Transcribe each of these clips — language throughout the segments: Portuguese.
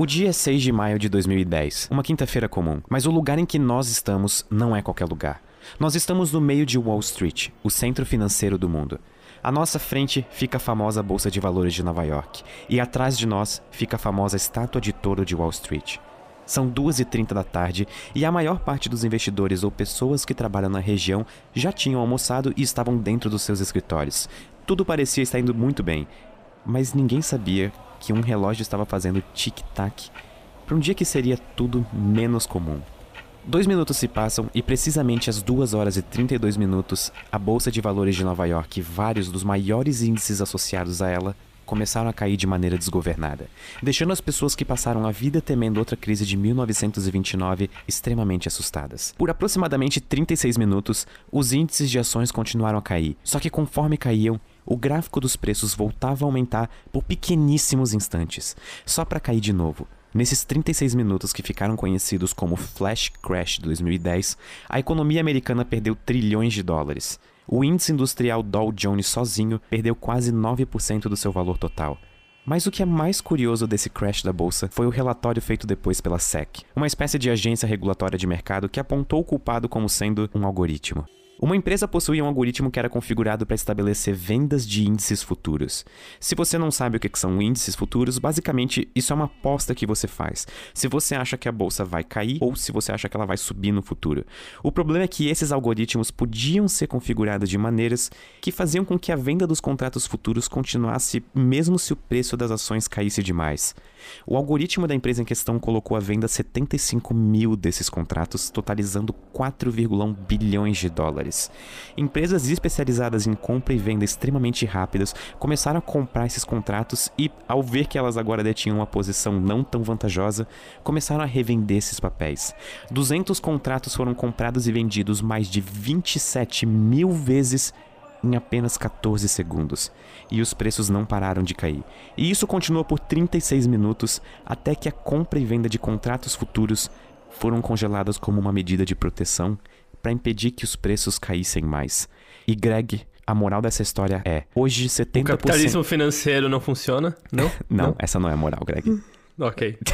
O dia é 6 de maio de 2010, uma quinta-feira comum, mas o lugar em que nós estamos não é qualquer lugar. Nós estamos no meio de Wall Street, o centro financeiro do mundo. À nossa frente fica a famosa Bolsa de Valores de Nova York, e atrás de nós fica a famosa estátua de touro de Wall Street. São 2h30 da tarde e a maior parte dos investidores ou pessoas que trabalham na região já tinham almoçado e estavam dentro dos seus escritórios. Tudo parecia estar indo muito bem, mas ninguém sabia que um relógio estava fazendo tic-tac para um dia que seria tudo menos comum. Dois minutos se passam e precisamente às 2 horas e 32 minutos, a Bolsa de Valores de Nova York e vários dos maiores índices associados a ela começaram a cair de maneira desgovernada, deixando as pessoas que passaram a vida temendo outra crise de 1929 extremamente assustadas. Por aproximadamente 36 minutos, os índices de ações continuaram a cair, só que conforme caíam, o gráfico dos preços voltava a aumentar por pequeníssimos instantes, só para cair de novo. Nesses 36 minutos que ficaram conhecidos como Flash Crash 2010, a economia americana perdeu trilhões de dólares. O índice industrial Dow Jones sozinho perdeu quase 9% do seu valor total. Mas o que é mais curioso desse crash da bolsa foi o relatório feito depois pela SEC, uma espécie de agência regulatória de mercado que apontou o culpado como sendo um algoritmo. Uma empresa possuía um algoritmo que era configurado para estabelecer vendas de índices futuros. Se você não sabe o que são índices futuros, basicamente isso é uma aposta que você faz. Se você acha que a bolsa vai cair ou se você acha que ela vai subir no futuro. O problema é que esses algoritmos podiam ser configurados de maneiras que faziam com que a venda dos contratos futuros continuasse mesmo se o preço das ações caísse demais. O algoritmo da empresa em questão colocou à venda 75 mil desses contratos, totalizando 4,1 bilhões de dólares. Empresas especializadas em compra e venda extremamente rápidas começaram a comprar esses contratos e, ao ver que elas agora detinham uma posição não tão vantajosa, começaram a revender esses papéis. 200 contratos foram comprados e vendidos mais de 27 mil vezes em apenas 14 segundos, e os preços não pararam de cair. E isso continuou por 36 minutos até que a compra e venda de contratos futuros foram congeladas como uma medida de proteção para impedir que os preços caíssem mais. E Greg, a moral dessa história é: hoje 70%. O capitalismo financeiro não funciona? Não? não, não, essa não é a moral, Greg. Ok.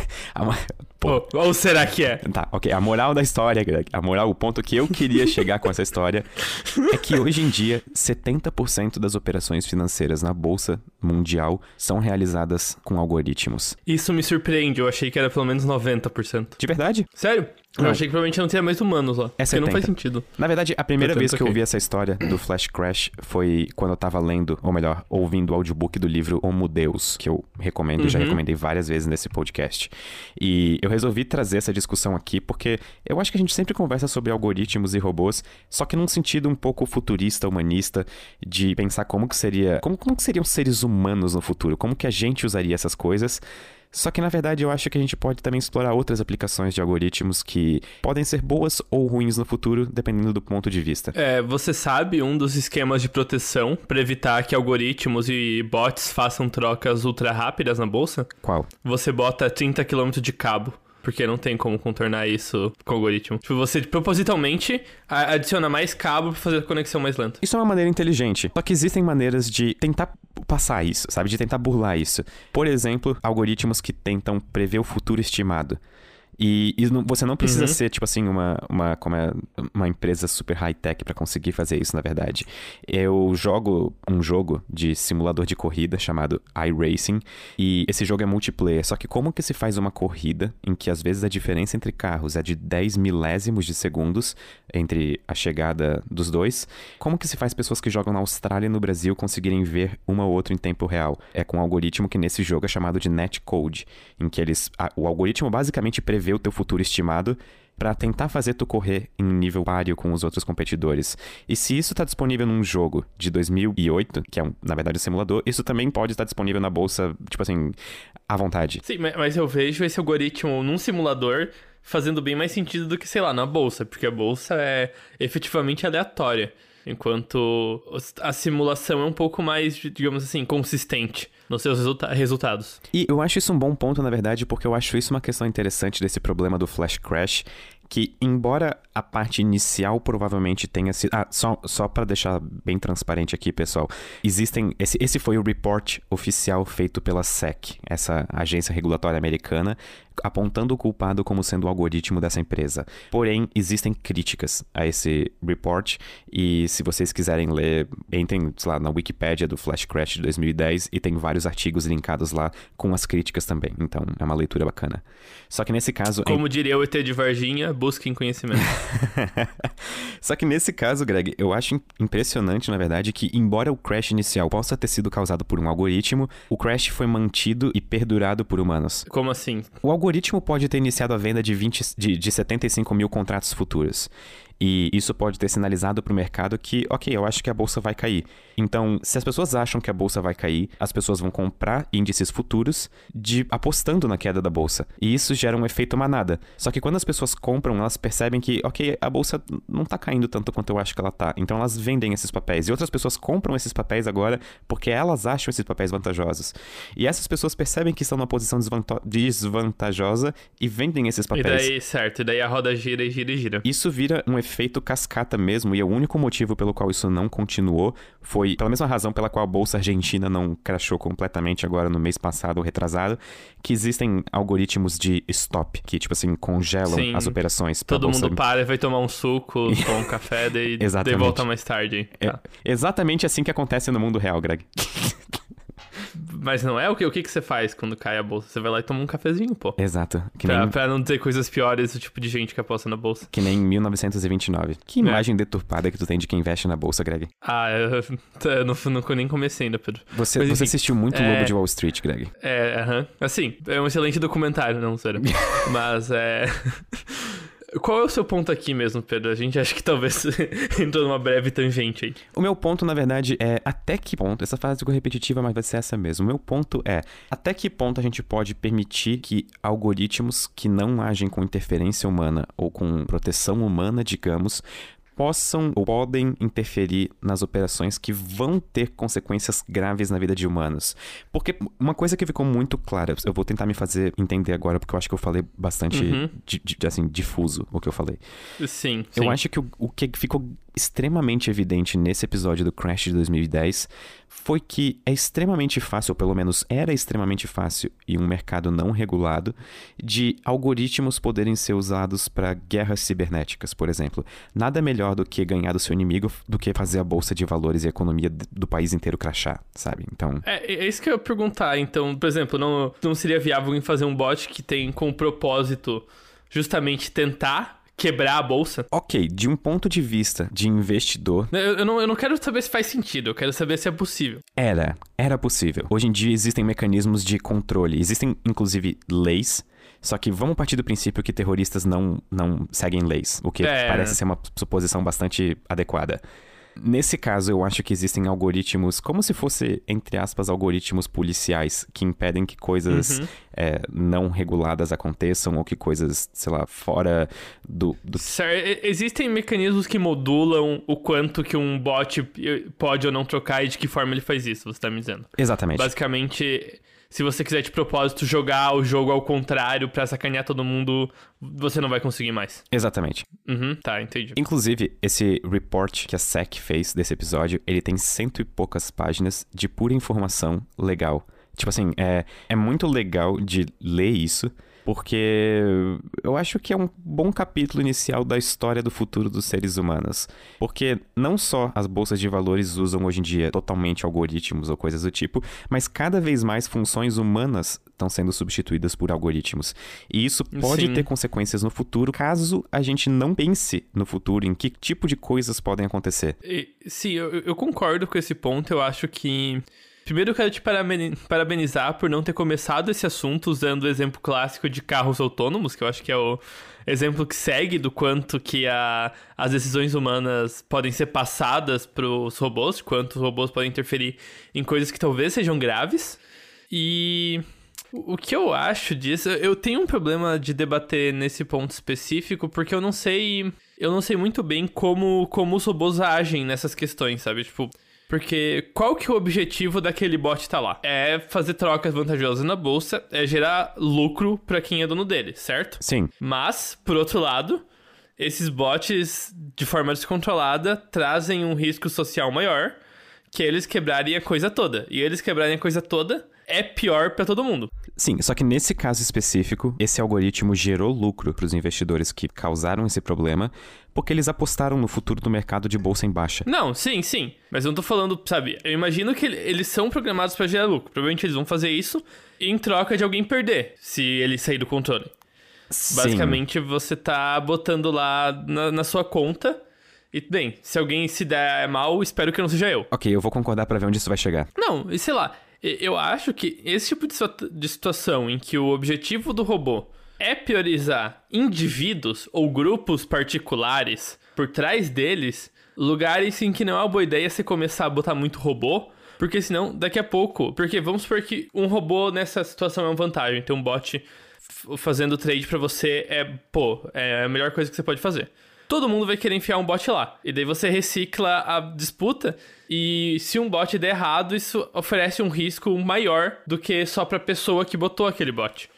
Pô. Ou, ou será que é? Tá, ok. A moral da história, Greg, a moral, o ponto que eu queria chegar com essa história é que hoje em dia 70% das operações financeiras na bolsa mundial são realizadas com algoritmos. Isso me surpreende, eu achei que era pelo menos 90%. De verdade? Sério? Eu achei que provavelmente não teria mais humanos lá. É 70. não faz sentido. Na verdade, a primeira vez que okay. eu ouvi essa história do Flash Crash foi quando eu tava lendo, ou melhor, ouvindo o audiobook do livro Homo Deus, que eu recomendo, uhum. já recomendei várias vezes nesse podcast. E eu resolvi trazer essa discussão aqui porque eu acho que a gente sempre conversa sobre algoritmos e robôs, só que num sentido um pouco futurista, humanista, de pensar como que seria, como, como que seriam seres humanos no futuro, como que a gente usaria essas coisas só que na verdade eu acho que a gente pode também explorar outras aplicações de algoritmos que podem ser boas ou ruins no futuro, dependendo do ponto de vista. É, você sabe um dos esquemas de proteção para evitar que algoritmos e bots façam trocas ultra rápidas na bolsa? Qual? Você bota 30 km de cabo. Porque não tem como contornar isso com o algoritmo. Tipo, você propositalmente adiciona mais cabo pra fazer a conexão mais lenta. Isso é uma maneira inteligente. Só que existem maneiras de tentar passar isso, sabe? De tentar burlar isso. Por exemplo, algoritmos que tentam prever o futuro estimado. E, e não, você não precisa uhum. ser, tipo assim, uma, uma, como é, uma empresa super high-tech para conseguir fazer isso, na verdade. Eu jogo um jogo de simulador de corrida chamado iRacing, e esse jogo é multiplayer. Só que como que se faz uma corrida em que às vezes a diferença entre carros é de 10 milésimos de segundos entre a chegada dos dois? Como que se faz pessoas que jogam na Austrália e no Brasil conseguirem ver uma ou outra em tempo real? É com um algoritmo que nesse jogo é chamado de netcode, em que eles, a, o algoritmo basicamente prevê prever o teu futuro estimado para tentar fazer tu correr em nível páreo com os outros competidores. E se isso está disponível num jogo de 2008, que é na verdade um simulador, isso também pode estar disponível na bolsa, tipo assim, à vontade. Sim, mas eu vejo esse algoritmo num simulador fazendo bem mais sentido do que, sei lá, na bolsa, porque a bolsa é efetivamente aleatória. Enquanto a simulação é um pouco mais, digamos assim, consistente nos seus resulta resultados. E eu acho isso um bom ponto, na verdade, porque eu acho isso uma questão interessante desse problema do Flash Crash, que embora a parte inicial provavelmente tenha sido. Ah, só, só para deixar bem transparente aqui, pessoal. Existem. Esse, esse foi o report oficial feito pela SEC, essa agência regulatória americana, apontando o culpado como sendo o algoritmo dessa empresa. Porém, existem críticas a esse report e se vocês quiserem ler, entrem lá na Wikipedia do Flash Crash de 2010 e tem vários artigos linkados lá com as críticas também. Então, é uma leitura bacana. Só que nesse caso... Como em... diria o ET de Varginha, busquem conhecimento. Só que nesse caso, Greg, eu acho impressionante, na verdade, que embora o crash inicial possa ter sido causado por um algoritmo, o crash foi mantido e perdurado por humanos. Como assim? O algoritmo pode ter iniciado a venda de, 20, de, de 75 mil contratos futuros. E isso pode ter sinalizado para o mercado que, ok, eu acho que a bolsa vai cair. Então, se as pessoas acham que a bolsa vai cair, as pessoas vão comprar índices futuros de apostando na queda da bolsa. E isso gera um efeito manada. Só que quando as pessoas compram, elas percebem que, ok, a bolsa não está caindo tanto quanto eu acho que ela está. Então elas vendem esses papéis. E outras pessoas compram esses papéis agora porque elas acham esses papéis vantajosos. E essas pessoas percebem que estão numa posição desvantajosa e vendem esses papéis. E daí, certo, e daí a roda gira e gira e gira. Isso vira um efeito cascata mesmo, e o único motivo pelo qual isso não continuou foi pela mesma razão pela qual a bolsa argentina não crashou completamente agora no mês passado ou retrasado, que existem algoritmos de stop, que tipo assim, congelam Sim, as operações. Todo mundo para e vai tomar um suco, tomar um café, daí, daí volta mais tarde. É, tá. exatamente assim que acontece no mundo real, Greg. Mas não é o que, o que, que você faz quando cai a bolsa? Você vai lá e toma um cafezinho, pô. Exato. Que pra, nem... pra não dizer coisas piores do tipo de gente que aposta na bolsa. Que nem em 1929. Que é. imagem é. deturpada que tu tem de quem investe na bolsa, Greg? Ah, eu, eu não, não, nem comecei ainda, Pedro. Você, Mas, você assistiu muito é... Lobo de Wall Street, Greg? É, aham. Uh -huh. Assim, é um excelente documentário, não, sério. Mas é. Qual é o seu ponto aqui mesmo, Pedro? A gente acha que talvez entrou numa breve tangente aí. O meu ponto, na verdade, é até que ponto, essa frase ficou repetitiva, mas vai ser essa mesmo. O meu ponto é até que ponto a gente pode permitir que algoritmos que não agem com interferência humana ou com proteção humana, digamos, possam ou podem interferir nas operações que vão ter consequências graves na vida de humanos. Porque uma coisa que ficou muito clara, eu vou tentar me fazer entender agora, porque eu acho que eu falei bastante, uhum. di, di, assim, difuso o que eu falei. Sim. Eu sim. acho que o, o que ficou extremamente evidente nesse episódio do Crash de 2010 foi que é extremamente fácil, ou pelo menos era extremamente fácil, em um mercado não regulado, de algoritmos poderem ser usados para guerras cibernéticas, por exemplo. Nada melhor do que ganhar do seu inimigo do que fazer a bolsa de valores e a economia do país inteiro crachar, sabe? Então. É, é isso que eu ia perguntar. Então, por exemplo, não, não seria viável em fazer um bot que tem como propósito justamente tentar quebrar a bolsa. Ok, de um ponto de vista de investidor. Eu, eu, não, eu não quero saber se faz sentido, eu quero saber se é possível. Era, era possível. Hoje em dia existem mecanismos de controle, existem inclusive leis. Só que vamos partir do princípio que terroristas não, não seguem leis, o que é. parece ser uma suposição bastante adequada. Nesse caso, eu acho que existem algoritmos, como se fosse, entre aspas, algoritmos policiais que impedem que coisas uhum. é, não reguladas aconteçam ou que coisas, sei lá, fora do. do... Existem mecanismos que modulam o quanto que um bot pode ou não trocar e de que forma ele faz isso, você tá me dizendo. Exatamente. Basicamente se você quiser de propósito jogar o jogo ao contrário para sacanear todo mundo, você não vai conseguir mais. Exatamente. Uhum, tá, entendi. Inclusive, esse report que a SEC fez desse episódio, ele tem cento e poucas páginas de pura informação legal. Tipo assim, é, é muito legal de ler isso porque eu acho que é um bom capítulo inicial da história do futuro dos seres humanos. Porque não só as bolsas de valores usam hoje em dia totalmente algoritmos ou coisas do tipo, mas cada vez mais funções humanas estão sendo substituídas por algoritmos. E isso pode Sim. ter consequências no futuro caso a gente não pense no futuro em que tipo de coisas podem acontecer. Sim, eu, eu concordo com esse ponto. Eu acho que Primeiro eu quero te parabenizar por não ter começado esse assunto usando o exemplo clássico de carros autônomos, que eu acho que é o exemplo que segue do quanto que a, as decisões humanas podem ser passadas para os robôs, quanto os robôs podem interferir em coisas que talvez sejam graves. E O que eu acho disso, eu tenho um problema de debater nesse ponto específico, porque eu não sei. Eu não sei muito bem como, como os robôs agem nessas questões, sabe? Tipo. Porque qual que é o objetivo daquele bot tá lá? É fazer trocas vantajosas na bolsa, é gerar lucro para quem é dono dele, certo? Sim. Mas, por outro lado, esses bots, de forma descontrolada, trazem um risco social maior, que eles quebrarem a coisa toda. E eles quebrarem a coisa toda é pior para todo mundo. Sim, só que nesse caso específico, esse algoritmo gerou lucro para os investidores que causaram esse problema, porque eles apostaram no futuro do mercado de bolsa em baixa. Não, sim, sim. Mas eu não tô falando, sabe? Eu imagino que eles são programados para gerar lucro. Provavelmente eles vão fazer isso em troca de alguém perder, se ele sair do controle. Sim. Basicamente, você tá botando lá na, na sua conta. E, bem, se alguém se der mal, espero que não seja eu. Ok, eu vou concordar para ver onde isso vai chegar. Não, e sei lá, eu acho que esse tipo de situação em que o objetivo do robô é priorizar indivíduos ou grupos particulares por trás deles, lugares em que não é uma boa ideia você começar a botar muito robô, porque senão, daqui a pouco. Porque vamos supor que um robô nessa situação é uma vantagem, ter um bot fazendo trade para você é, pô, é a melhor coisa que você pode fazer. Todo mundo vai querer enfiar um bot lá. E daí você recicla a disputa. E se um bot der errado, isso oferece um risco maior do que só pra pessoa que botou aquele bot.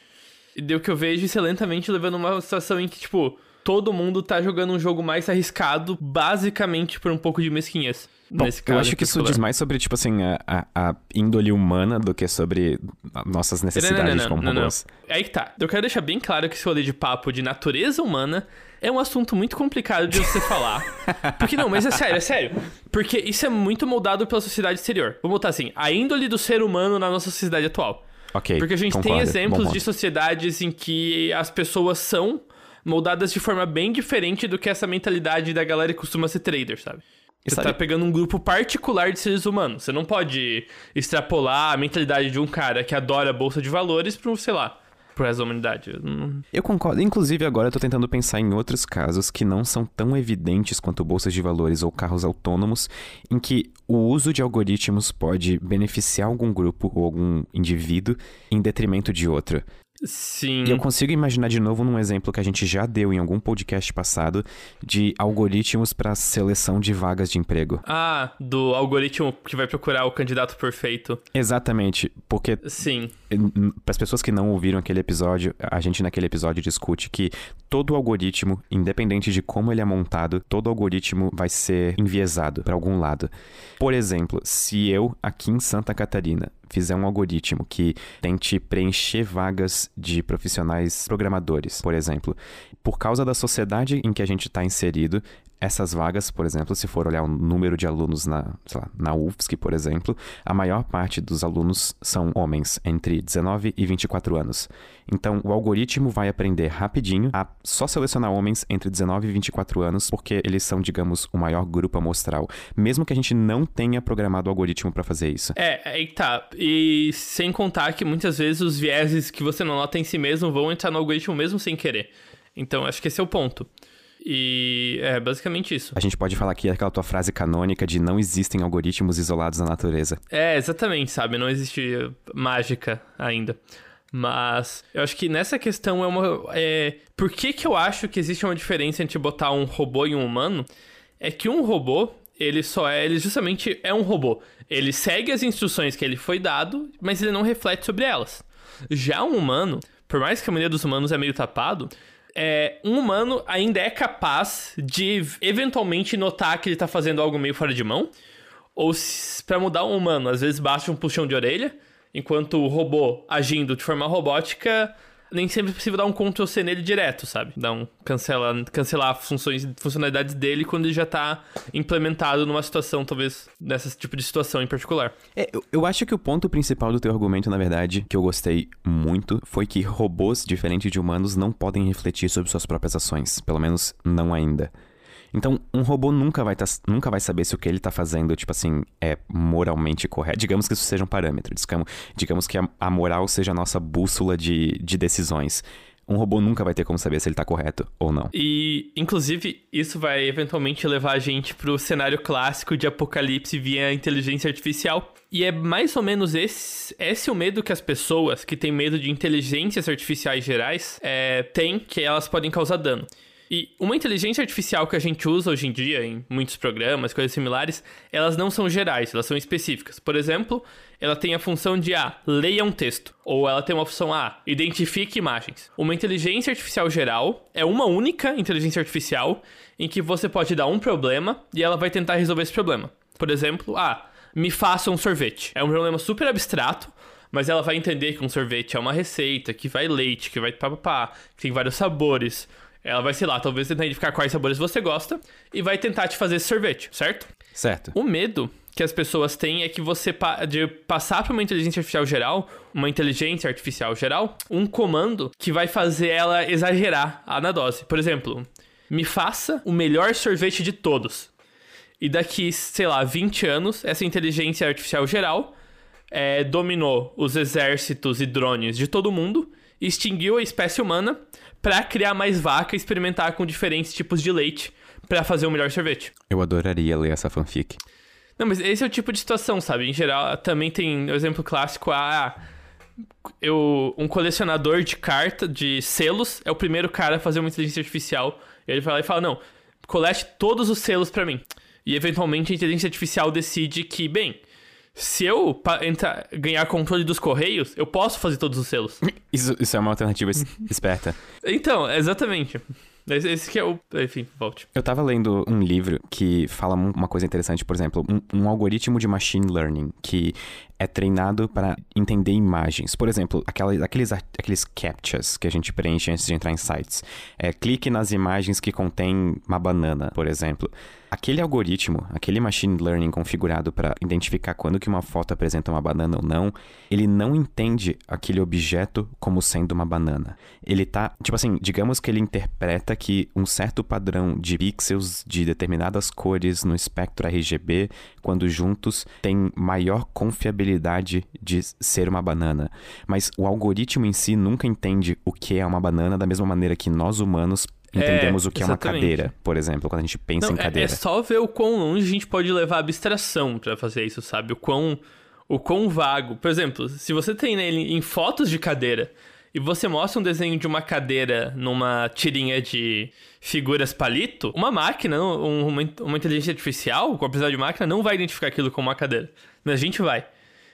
E o que eu vejo isso é lentamente levando uma situação em que, tipo, todo mundo tá jogando um jogo mais arriscado, basicamente por um pouco de mesquinhez. Bom, nesse caso eu acho que isso diz mais sobre, tipo assim, a, a, a índole humana do que sobre nossas necessidades não, não, não, como robôs. Aí que tá. Eu quero deixar bem claro que esse rolê de papo de natureza humana é um assunto muito complicado de você falar. Porque não, mas é sério, é sério. Porque isso é muito moldado pela sociedade exterior. Vamos botar assim, a índole do ser humano na nossa sociedade atual. Ok. Porque a gente concordo, tem exemplos de sociedades em que as pessoas são moldadas de forma bem diferente do que essa mentalidade da galera que costuma ser trader, sabe? Você sabe... tá pegando um grupo particular de seres humanos. Você não pode extrapolar a mentalidade de um cara que adora a bolsa de valores para, sei lá, pro resto da humanidade. Eu concordo. Inclusive, agora eu tô tentando pensar em outros casos que não são tão evidentes quanto bolsas de valores ou carros autônomos, em que o uso de algoritmos pode beneficiar algum grupo ou algum indivíduo em detrimento de outro. Sim. E eu consigo imaginar de novo num exemplo que a gente já deu em algum podcast passado de algoritmos para seleção de vagas de emprego. Ah, do algoritmo que vai procurar o candidato perfeito. Exatamente, porque Sim. Para as pessoas que não ouviram aquele episódio, a gente naquele episódio discute que todo algoritmo, independente de como ele é montado, todo algoritmo vai ser enviesado para algum lado. Por exemplo, se eu aqui em Santa Catarina fizer um algoritmo que tente preencher vagas de profissionais programadores, por exemplo, por causa da sociedade em que a gente está inserido, essas vagas, por exemplo, se for olhar o número de alunos na, lá, na UFSC, por exemplo, a maior parte dos alunos são homens, entre 19 e 24 anos. Então, o algoritmo vai aprender rapidinho a só selecionar homens entre 19 e 24 anos, porque eles são, digamos, o maior grupo amostral, mesmo que a gente não tenha programado o algoritmo para fazer isso. É, aí tá. E sem contar que muitas vezes os vieses que você não nota em si mesmo vão entrar no algoritmo mesmo sem querer. Então, acho que esse é o ponto. E é basicamente isso. A gente pode falar aqui aquela tua frase canônica de não existem algoritmos isolados na natureza. É, exatamente, sabe? Não existe mágica ainda. Mas eu acho que nessa questão é uma. É... Por que, que eu acho que existe uma diferença entre botar um robô e um humano? É que um robô, ele só é. Ele justamente é um robô. Ele segue as instruções que ele foi dado, mas ele não reflete sobre elas. Já um humano, por mais que a maioria dos humanos é meio tapado, é, um humano ainda é capaz de eventualmente notar que ele tá fazendo algo meio fora de mão. Ou para mudar um humano, às vezes basta um puxão de orelha, enquanto o robô agindo de forma robótica nem sempre é possível dar um Ctrl C nele direto, sabe? Dar um cancela, cancelar funções, funcionalidades dele quando ele já tá implementado numa situação, talvez, nesse tipo de situação em particular. É, eu, eu acho que o ponto principal do teu argumento, na verdade, que eu gostei muito, foi que robôs, diferentes de humanos, não podem refletir sobre suas próprias ações. Pelo menos não ainda. Então, um robô nunca vai, tá, nunca vai saber se o que ele tá fazendo, tipo assim, é moralmente correto. Digamos que isso seja um parâmetro. Digamos, digamos que a, a moral seja a nossa bússola de, de decisões. Um robô nunca vai ter como saber se ele tá correto ou não. E, inclusive, isso vai eventualmente levar a gente pro cenário clássico de apocalipse via inteligência artificial. E é mais ou menos esse, esse o medo que as pessoas que têm medo de inteligências artificiais gerais é, têm, que elas podem causar dano. E uma inteligência artificial que a gente usa hoje em dia em muitos programas, coisas similares, elas não são gerais, elas são específicas. Por exemplo, ela tem a função de A, leia um texto. Ou ela tem uma função A, identifique imagens. Uma inteligência artificial geral é uma única inteligência artificial em que você pode dar um problema e ela vai tentar resolver esse problema. Por exemplo, A, me faça um sorvete. É um problema super abstrato, mas ela vai entender que um sorvete é uma receita, que vai leite, que vai papapá, que tem vários sabores. Ela vai, sei lá, talvez tentar identificar quais sabores você gosta e vai tentar te fazer esse sorvete, certo? Certo. O medo que as pessoas têm é que você de passar para uma inteligência artificial geral, uma inteligência artificial geral, um comando que vai fazer ela exagerar na dose. Por exemplo, me faça o melhor sorvete de todos. E daqui, sei lá, 20 anos, essa inteligência artificial geral é, dominou os exércitos e drones de todo mundo, extinguiu a espécie humana para criar mais vaca e experimentar com diferentes tipos de leite para fazer o melhor sorvete. Eu adoraria ler essa fanfic. Não, mas esse é o tipo de situação, sabe? Em geral, também tem o exemplo clássico, ah, eu, um colecionador de carta, de selos, é o primeiro cara a fazer uma inteligência artificial. E ele vai lá e fala, não, colete todos os selos para mim. E eventualmente a inteligência artificial decide que, bem, se eu entrar, ganhar controle dos correios, eu posso fazer todos os selos. Isso, isso é uma alternativa esperta. Então, exatamente. Esse, que é o. Enfim, volte. Eu tava lendo um livro que fala uma coisa interessante, por exemplo, um, um algoritmo de machine learning que é treinado para entender imagens. Por exemplo, aquela, aqueles, aqueles captchas que a gente preenche antes de entrar em sites. É, clique nas imagens que contêm uma banana, por exemplo. Aquele algoritmo, aquele machine learning configurado para identificar quando que uma foto apresenta uma banana ou não, ele não entende aquele objeto como sendo uma banana. Ele tá, tipo assim, digamos que ele interpreta que um certo padrão de pixels de determinadas cores no espectro RGB, quando juntos, tem maior confiabilidade de ser uma banana. Mas o algoritmo em si nunca entende o que é uma banana da mesma maneira que nós humanos entendemos é, o que exatamente. é uma cadeira, por exemplo, quando a gente pensa Não, em cadeira. É, é só ver o quão longe a gente pode levar a abstração para fazer isso, sabe? O quão, o quão vago. Por exemplo, se você tem nele em fotos de cadeira e você mostra um desenho de uma cadeira numa tirinha de figuras palito, uma máquina, uma, uma inteligência artificial, com a de máquina, não vai identificar aquilo como uma cadeira. Mas a gente vai.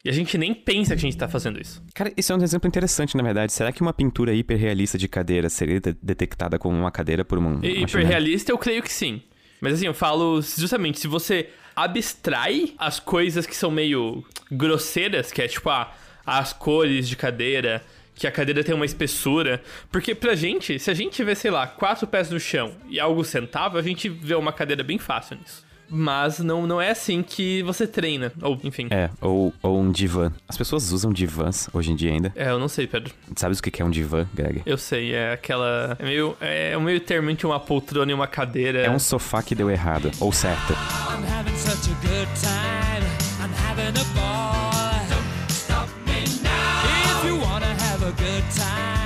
E a gente nem pensa que a gente tá fazendo isso. Cara, isso é um exemplo interessante, na verdade. Será que uma pintura hiperrealista de cadeira seria de detectada como uma cadeira por uma. Hiperrealista, eu creio que sim. Mas assim, eu falo justamente, se você abstrai as coisas que são meio grosseiras, que é tipo, ah, as cores de cadeira, que a cadeira tem uma espessura. Porque pra gente, se a gente tiver, sei lá, quatro pés no chão e algo sentável, a gente vê uma cadeira bem fácil nisso. Mas não, não é assim que você treina. Ou, enfim. É, ou, ou um divã. As pessoas usam divãs hoje em dia ainda. É, eu não sei, Pedro. Sabes o que é um divã, Greg? Eu sei, é aquela. É meio, é meio termo entre uma poltrona e uma cadeira. É um sofá que deu errado, ou certo. I'm having such a good time. I'm having a ball. Don't stop me now. If you wanna have a good time,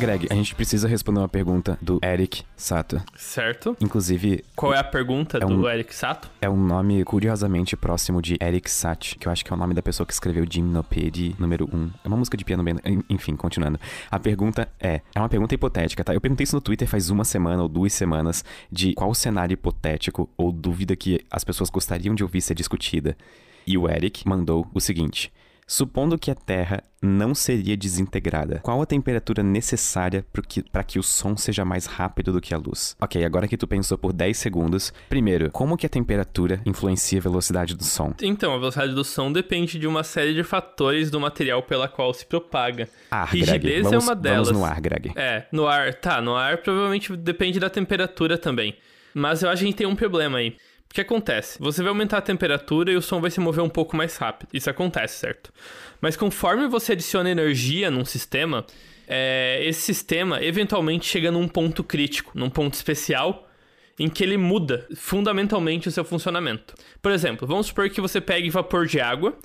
Greg, a gente precisa responder uma pergunta do Eric Sato. Certo. Inclusive. Qual é a pergunta é do um, Eric Sato? É um nome curiosamente próximo de Eric Sat, que eu acho que é o nome da pessoa que escreveu Gymnopédie número 1. É uma música de piano bem. Enfim, continuando. A pergunta é. É uma pergunta hipotética, tá? Eu perguntei isso no Twitter faz uma semana ou duas semanas de qual cenário hipotético ou dúvida que as pessoas gostariam de ouvir ser discutida. E o Eric mandou o seguinte. Supondo que a Terra não seria desintegrada, qual a temperatura necessária para que, que o som seja mais rápido do que a luz? Ok, agora que tu pensou por 10 segundos, primeiro, como que a temperatura influencia a velocidade do som? Então, a velocidade do som depende de uma série de fatores do material pela qual se propaga. Ah, Rigidez Greg, vamos, é uma delas. Vamos no ar, Greg. É, no ar, tá, no ar provavelmente depende da temperatura também. Mas eu acho que a gente tem um problema aí. O que acontece? Você vai aumentar a temperatura e o som vai se mover um pouco mais rápido. Isso acontece, certo? Mas conforme você adiciona energia num sistema, é, esse sistema eventualmente chega num ponto crítico, num ponto especial, em que ele muda fundamentalmente o seu funcionamento. Por exemplo, vamos supor que você pegue vapor de água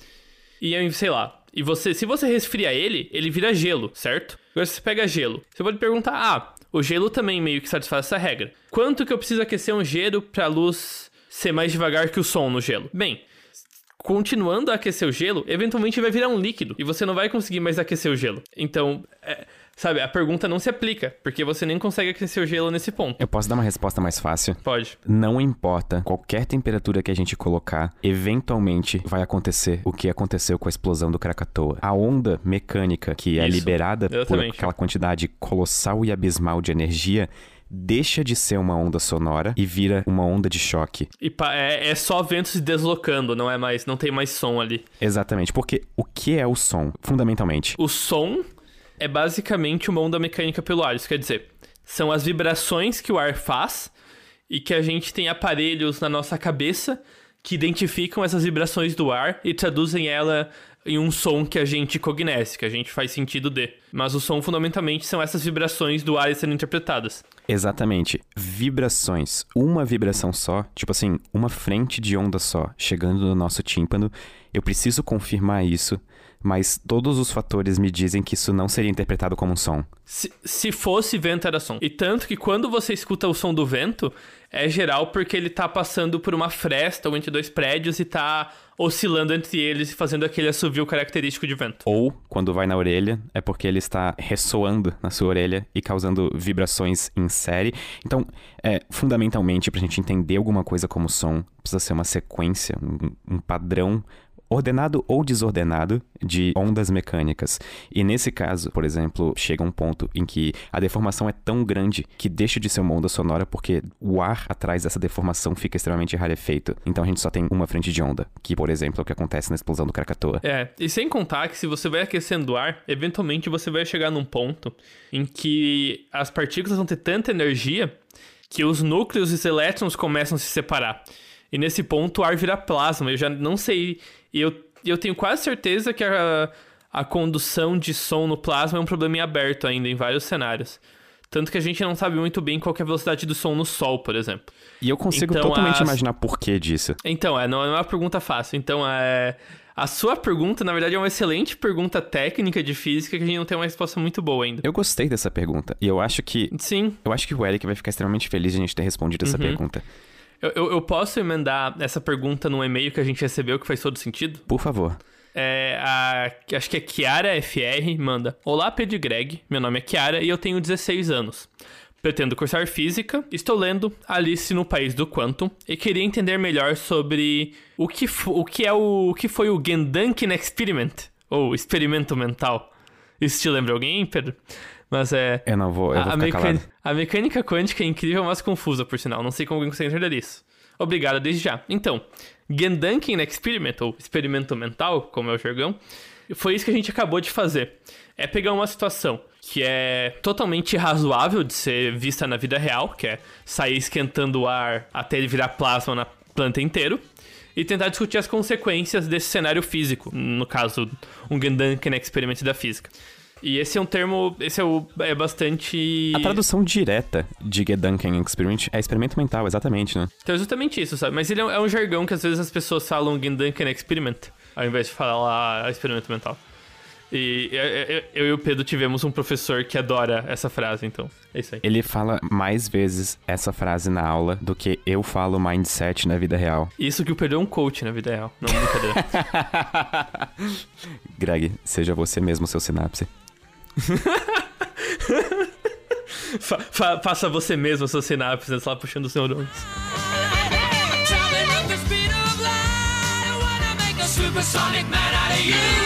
e, sei lá, e você, se você resfriar ele, ele vira gelo, certo? Agora você pega gelo. Você pode perguntar: "Ah, o gelo também meio que satisfaz essa regra. Quanto que eu preciso aquecer um gelo para luz ser mais devagar que o som no gelo?" Bem, continuando a aquecer o gelo, eventualmente vai virar um líquido e você não vai conseguir mais aquecer o gelo. Então, é, sabe, a pergunta não se aplica, porque você nem consegue aquecer o gelo nesse ponto. Eu posso dar uma resposta mais fácil? Pode. Não importa qualquer temperatura que a gente colocar, eventualmente vai acontecer o que aconteceu com a explosão do Krakatoa. A onda mecânica que é Isso, liberada por exatamente. aquela quantidade colossal e abismal de energia deixa de ser uma onda sonora e vira uma onda de choque. E é, é só vento se deslocando, não é mais, não tem mais som ali. Exatamente, porque o que é o som, fundamentalmente? O som é basicamente uma onda mecânica pelo ar. Isso quer dizer, são as vibrações que o ar faz e que a gente tem aparelhos na nossa cabeça que identificam essas vibrações do ar e traduzem ela em um som que a gente cognece, que a gente faz sentido de. Mas o som fundamentalmente são essas vibrações do ar sendo interpretadas. Exatamente. Vibrações. Uma vibração só, tipo assim, uma frente de onda só, chegando no nosso tímpano. Eu preciso confirmar isso, mas todos os fatores me dizem que isso não seria interpretado como um som. Se, se fosse vento, era som. E tanto que quando você escuta o som do vento, é geral porque ele tá passando por uma fresta ou entre dois prédios e tá oscilando entre eles e fazendo aquele assovio característico de vento. Ou, quando vai na orelha, é porque ele está ressoando na sua orelha e causando vibrações em série. Então, é, fundamentalmente, pra gente entender alguma coisa como som, precisa ser uma sequência, um, um padrão ordenado ou desordenado de ondas mecânicas. E nesse caso, por exemplo, chega um ponto em que a deformação é tão grande que deixa de ser uma onda sonora porque o ar atrás dessa deformação fica extremamente rarefeito. Então a gente só tem uma frente de onda, que, por exemplo, é o que acontece na explosão do Krakatoa. É, e sem contar que se você vai aquecendo o ar, eventualmente você vai chegar num ponto em que as partículas vão ter tanta energia que os núcleos e os elétrons começam a se separar. E nesse ponto o ar vira plasma. Eu já não sei. E eu, eu tenho quase certeza que a, a condução de som no plasma é um problema em aberto ainda, em vários cenários. Tanto que a gente não sabe muito bem qual é a velocidade do som no Sol, por exemplo. E eu consigo Então, totalmente as- imaginar por que disso. Então, é, não é uma pergunta fácil. Então, é. A sua pergunta, na verdade, é uma excelente pergunta técnica de física que a gente não tem uma resposta muito boa ainda. Eu gostei dessa pergunta. E eu acho que. Sim, Eu acho que o Eric vai ficar extremamente feliz de a gente ter respondido essa pergunta. Eu, eu, eu posso emendar essa pergunta num e-mail que a gente recebeu que faz todo sentido? Por favor. É, a, acho que é Kiara FR manda. Olá, Pedro e Greg. Meu nome é Kiara e eu tenho 16 anos. Pretendo cursar física, estou lendo Alice no País do Quantum e queria entender melhor sobre o que, o que é o, o que foi o Gendanken Experiment, ou experimento mental. Isso te lembra alguém, Pedro? Mas é. Eu não vou, eu vou a, calado. a mecânica quântica é incrível, mas confusa, por sinal. Não sei como alguém consegue entender isso. Obrigado desde já. Então, Gendanken Experiment, ou experimento mental, como é o jargão, foi isso que a gente acabou de fazer. É pegar uma situação que é totalmente razoável de ser vista na vida real, que é sair esquentando o ar até ele virar plasma na planta inteiro, e tentar discutir as consequências desse cenário físico, no caso, um Gendanken Experiment da física. E esse é um termo, esse é, o, é bastante... A tradução direta de Gedanken Experiment é experimento mental, exatamente, né? Então é justamente isso, sabe? Mas ele é um, é um jargão que às vezes as pessoas falam Gendanken Experiment, ao invés de falar experimento mental. E eu, e o Pedro tivemos um professor que adora essa frase, então é isso aí. Ele fala mais vezes essa frase na aula do que eu falo mindset na vida real. Isso que o Pedro é um coach na vida real, não brincadeira. Greg, seja você mesmo seu sinapse. Fa- fa- faça você mesmo suas sinapses lá puxando os neurônios. Supersonic man out of you.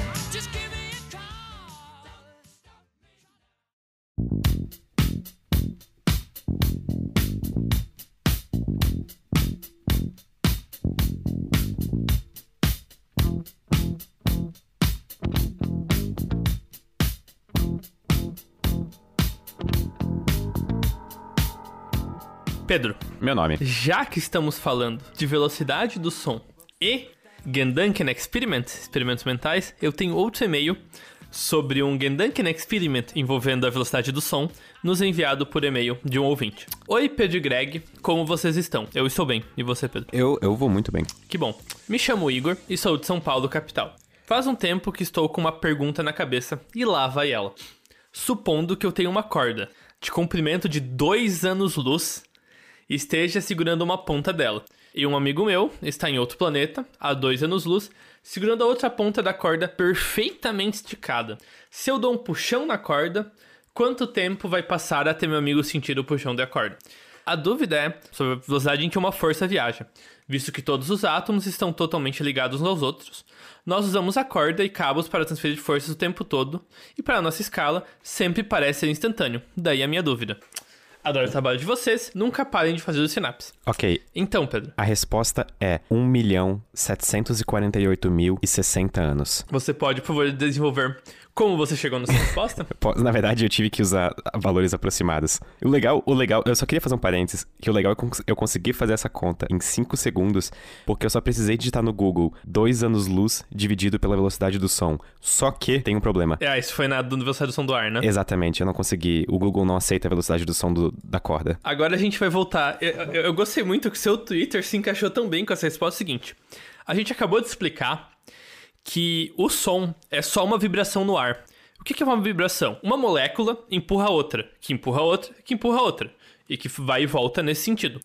Pedro, Meu nome. já que estamos falando de velocidade do som e Gendanken Experiment, experimentos mentais, eu tenho outro e-mail sobre um Gendanken Experiment envolvendo a velocidade do som, nos enviado por e-mail de um ouvinte. Oi, Pedro e Greg, como vocês estão? Eu estou bem. E você, Pedro? Eu, eu vou muito bem. Que bom. Me chamo Igor e sou de São Paulo, capital. Faz um tempo que estou com uma pergunta na cabeça e lá vai ela. Supondo que eu tenho uma corda de comprimento de dois anos-luz esteja segurando uma ponta dela. E um amigo meu está em outro planeta, a dois anos-luz, segurando a outra ponta da corda perfeitamente esticada. Se eu dou um puxão na corda, quanto tempo vai passar até meu amigo sentir o puxão da corda? A dúvida é sobre a velocidade em que uma força viaja, visto que todos os átomos estão totalmente ligados uns aos outros. Nós usamos a corda e cabos para transferir forças o tempo todo, e para nossa escala, sempre parece ser instantâneo. Daí a minha dúvida. Adoro o trabalho de vocês, nunca parem de fazer o sinapse. Ok, Então, Pedro, a resposta é 1 milhão 748 mil e 60 anos. você pode, por favor, desenvolver como você chegou nessa resposta? Po- Na verdade, eu tive que usar valores aproximados. O legal, o legal, eu só queria fazer um parênteses, que o legal é que eu cons- eu consegui fazer essa conta em 5 segundos, porque eu só precisei digitar no Google 2 anos-luz dividido pela velocidade do som. Só que tem um problema. É, isso foi na velocidade do som do ar, né? Exatamente, eu não consegui. O Google não aceita a velocidade do som do- da corda. Agora a gente vai voltar. Eu, eu- eu gostei muito que o seu Twitter se encaixou tão bem com essa resposta seguinte. A gente acabou de explicar que o som é só uma vibração no ar. O que é uma vibração? Uma molécula empurra outra, que empurra outra, que empurra outra. E que vai e volta nesse sentido.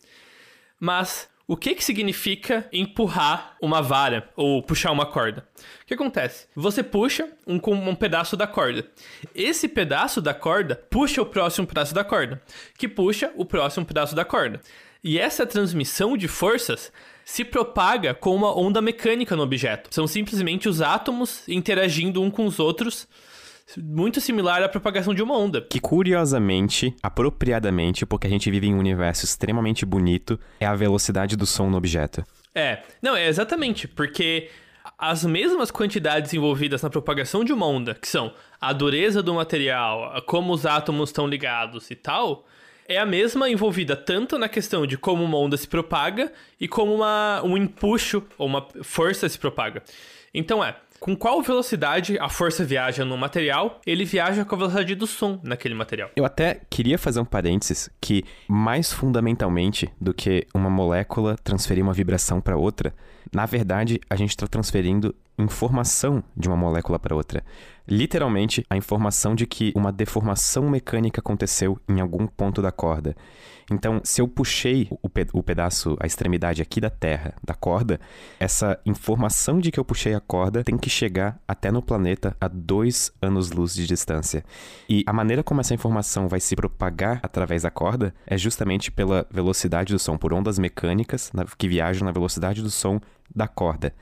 Mas o que que significa empurrar uma vara ou puxar uma corda? O que acontece? Você puxa um, um pedaço da corda. Esse pedaço da corda puxa o próximo pedaço da corda, que puxa o próximo pedaço da corda. E essa transmissão de forças se propaga com uma onda mecânica no objeto. São simplesmente os átomos interagindo um com os outros, muito similar à propagação de uma onda. Que curiosamente, apropriadamente, porque a gente vive em um universo extremamente bonito, é a velocidade do som no objeto. É, não, é exatamente, porque as mesmas quantidades envolvidas na propagação de uma onda, que são a dureza do material, como os átomos estão ligados e tal, é a mesma envolvida tanto na questão de como uma onda se propaga e como uma, um empuxo ou uma força se propaga. Então é, com qual velocidade a força viaja no material, ele viaja com a velocidade do som naquele material. Eu até queria fazer um parênteses que, mais fundamentalmente do que uma molécula transferir uma vibração para outra, na verdade a gente está transferindo informação de uma molécula para outra. Literalmente, a informação de que uma deformação mecânica aconteceu em algum ponto da corda. Então, se eu puxei o, pe- o pedaço, a extremidade aqui da terra, da corda, essa informação de que eu puxei a corda tem que chegar até no planeta a dois anos-luz de distância. E a maneira como essa informação vai se propagar através da corda é justamente pela velocidade do som, por ondas mecânicas que viajam na velocidade do som da corda.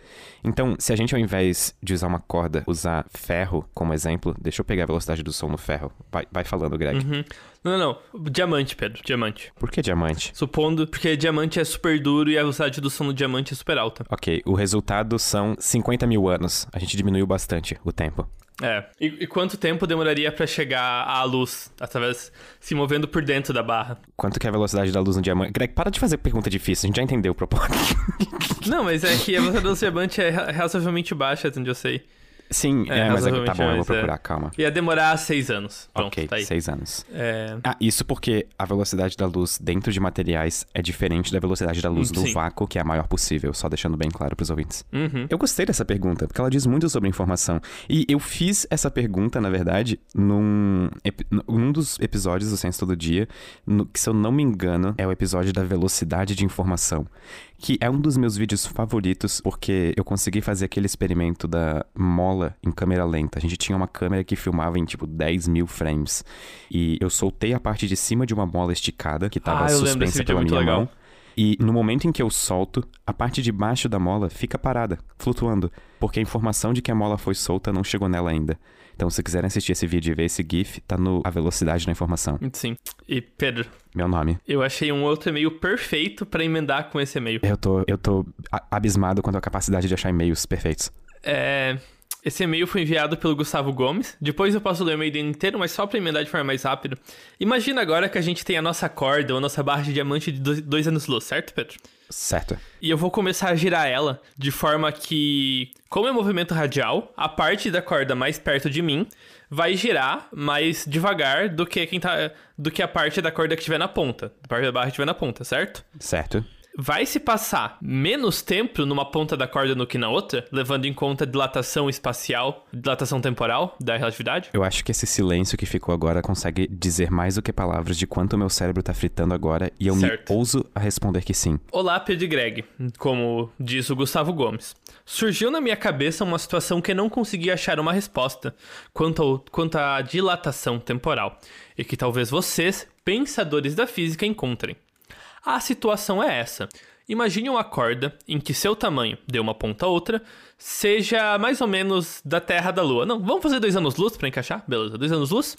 Então, se a gente ao invés de usar uma corda, usar ferro como exemplo, deixa eu pegar a velocidade do som no ferro. Vai, vai falando, Greg. Uhum. Não, não, não. Diamante, Pedro, diamante. Por que diamante? Supondo, porque diamante é super duro e a velocidade do som do diamante é super alta. Ok, o resultado são 50 mil anos. A gente diminuiu bastante o tempo. É. E, e quanto tempo demoraria pra chegar à luz, através, se movendo por dentro da barra? Quanto que é a velocidade da luz no diamante? Greg, para de fazer pergunta difícil, a gente já entendeu o propósito. Não, mas é que a velocidade do diamante é razoavelmente baixa, até onde eu sei. Sim, É, é, mas é, tá bom, eu vou mais, é. procurar, calma. Ia demorar seis anos. Pronto, ok, tá aí. seis anos. É, Ah, isso porque a velocidade da luz dentro de materiais é diferente da velocidade da luz Hum, no sim. vácuo, que é a maior possível, só deixando bem claro pros ouvintes. uhum. Eu gostei dessa pergunta, porque ela diz muito sobre informação. E eu fiz essa pergunta, na verdade, num, num dos episódios do Ciência Todo Dia, no- que se eu não me engano, é o episódio da velocidade de informação. Que é um dos meus vídeos favoritos, porque eu consegui fazer aquele experimento da mola em câmera lenta. A gente tinha uma câmera que filmava em tipo 10 mil frames. E eu soltei a parte de cima de uma mola esticada, que tava Ah, suspensa é pela minha legal. mão. E no momento em que eu solto, a parte de baixo da mola fica parada, flutuando, porque a informação de que a mola foi solta não chegou nela ainda. Então, se quiserem assistir esse vídeo e ver esse GIF, tá no A Velocidade da Informação. Sim. E, Pedro, Meu nome. eu achei um outro e-mail perfeito pra emendar com esse e-mail. Eu tô, eu tô abismado quanto à capacidade de achar e-mails perfeitos. É. Esse e-mail foi enviado pelo Gustavo Gomes. Depois eu posso ler o e-mail inteiro, mas só pra emendar de forma mais rápida. Imagina agora que a gente tem a nossa corda ou a nossa barra de diamante de dois, dois anos luz, certo, Pedro? Certo. E eu vou começar a girar ela de forma que, como é movimento radial, a parte da corda mais perto de mim vai girar mais devagar do que quem tá do que a parte da corda que estiver na ponta, a parte da barra que estiver na ponta, certo? Certo. Vai se passar menos tempo numa ponta da corda do que na outra, levando em conta a dilatação espacial, dilatação temporal da relatividade? Eu acho que esse silêncio que ficou agora consegue dizer mais do que palavras de quanto o meu cérebro tá fritando agora e eu Certo. me ouso a responder que sim. Olá, Pedro Greg, como diz o Gustavo Gomes. Surgiu na minha cabeça uma situação que não consegui achar uma resposta quanto, ao, quanto à dilatação temporal, e que talvez vocês, pensadores da física, encontrem. A situação é essa. Imagine uma corda em que seu tamanho, de uma ponta a outra, seja mais ou menos da Terra da Lua. Não, vamos fazer dois anos-luz para encaixar? Beleza, dois anos-luz.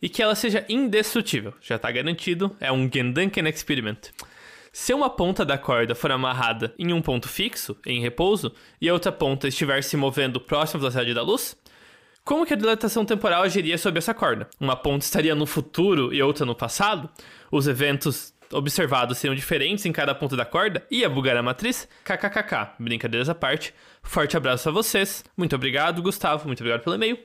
E que ela seja indestrutível. Já tá garantido, é um Gendanken Experiment. Se uma ponta da corda for amarrada em um ponto fixo, em repouso, e a outra ponta estiver se movendo próximo à velocidade da luz, como que a dilatação temporal agiria sobre essa corda? Uma ponta estaria no futuro e outra no passado? Os eventos observados seriam diferentes em cada ponta da corda? Ia bugar a matriz? KKKK. Brincadeiras à parte. Forte abraço a vocês. Muito obrigado, Gustavo. Muito obrigado pelo e-mail.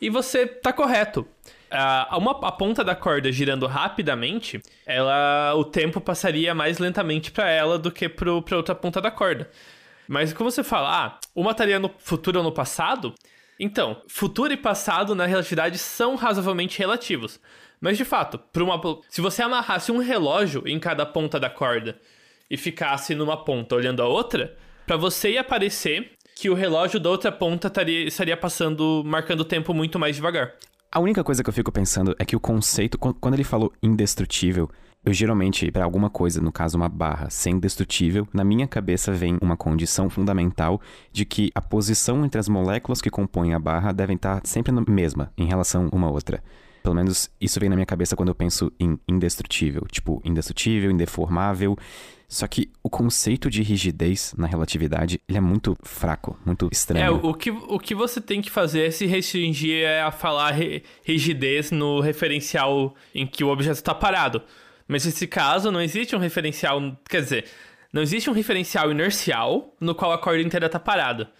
E você tá correto. Ah, uma, a ponta da corda girando rapidamente, ela o tempo passaria mais lentamente para ela do que para outra ponta da corda. Mas como você fala, ah, uma estaria no futuro ou no passado? Então, futuro e passado na relatividade são razoavelmente relativos. Mas de fato, uma, se você amarrasse um relógio em cada ponta da corda e ficasse numa ponta olhando a outra, pra você ia parecer que o relógio da outra ponta estaria, estaria passando, marcando o tempo muito mais devagar. A única coisa que eu fico pensando é que o conceito, quan- quando ele falou indestrutível, eu geralmente, para alguma coisa, no caso uma barra, ser indestrutível, na minha cabeça vem uma condição fundamental de que a posição entre as moléculas que compõem a barra devem estar sempre na mesma em relação uma à outra. Pelo menos isso vem na minha cabeça quando eu penso em indestrutível. Tipo, indestrutível, indeformável. Só que o conceito de rigidez na relatividade, ele é muito fraco, muito estranho. É, o que, o que você tem que fazer é se restringir a falar ri- rigidez no referencial em que o objeto está parado. Mas nesse caso, não existe um referencial. Quer dizer, não existe um referencial inercial no qual a corda inteira está parada.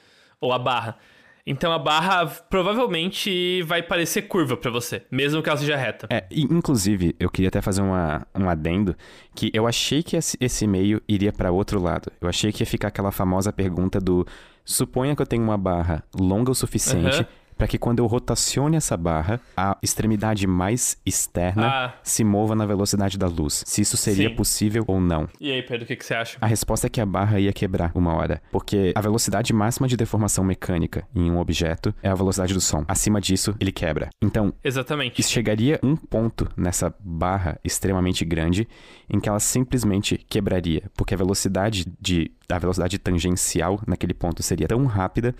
Ou a barra. Então a barra provavelmente vai parecer curva pra você, mesmo que ela seja reta. É, e, inclusive, eu queria até fazer uma, um adendo que eu achei que esse, e-mail iria para outro lado. Eu achei que ia ficar aquela famosa pergunta do suponha que eu tenho uma barra longa o suficiente Aham. Para que quando eu rotacione essa barra, a extremidade mais externa Ah. se mova na velocidade da luz. Se isso seria Sim. possível ou não. E aí, Pedro, o que, que você acha? A resposta é que a barra ia quebrar uma hora, porque a velocidade máxima de deformação mecânica em um objeto é a velocidade do som. Acima disso, ele quebra. Então, Exatamente. isso chegaria um ponto nessa barra extremamente grande em que ela simplesmente quebraria, porque a velocidade de a velocidade tangencial naquele ponto seria tão rápida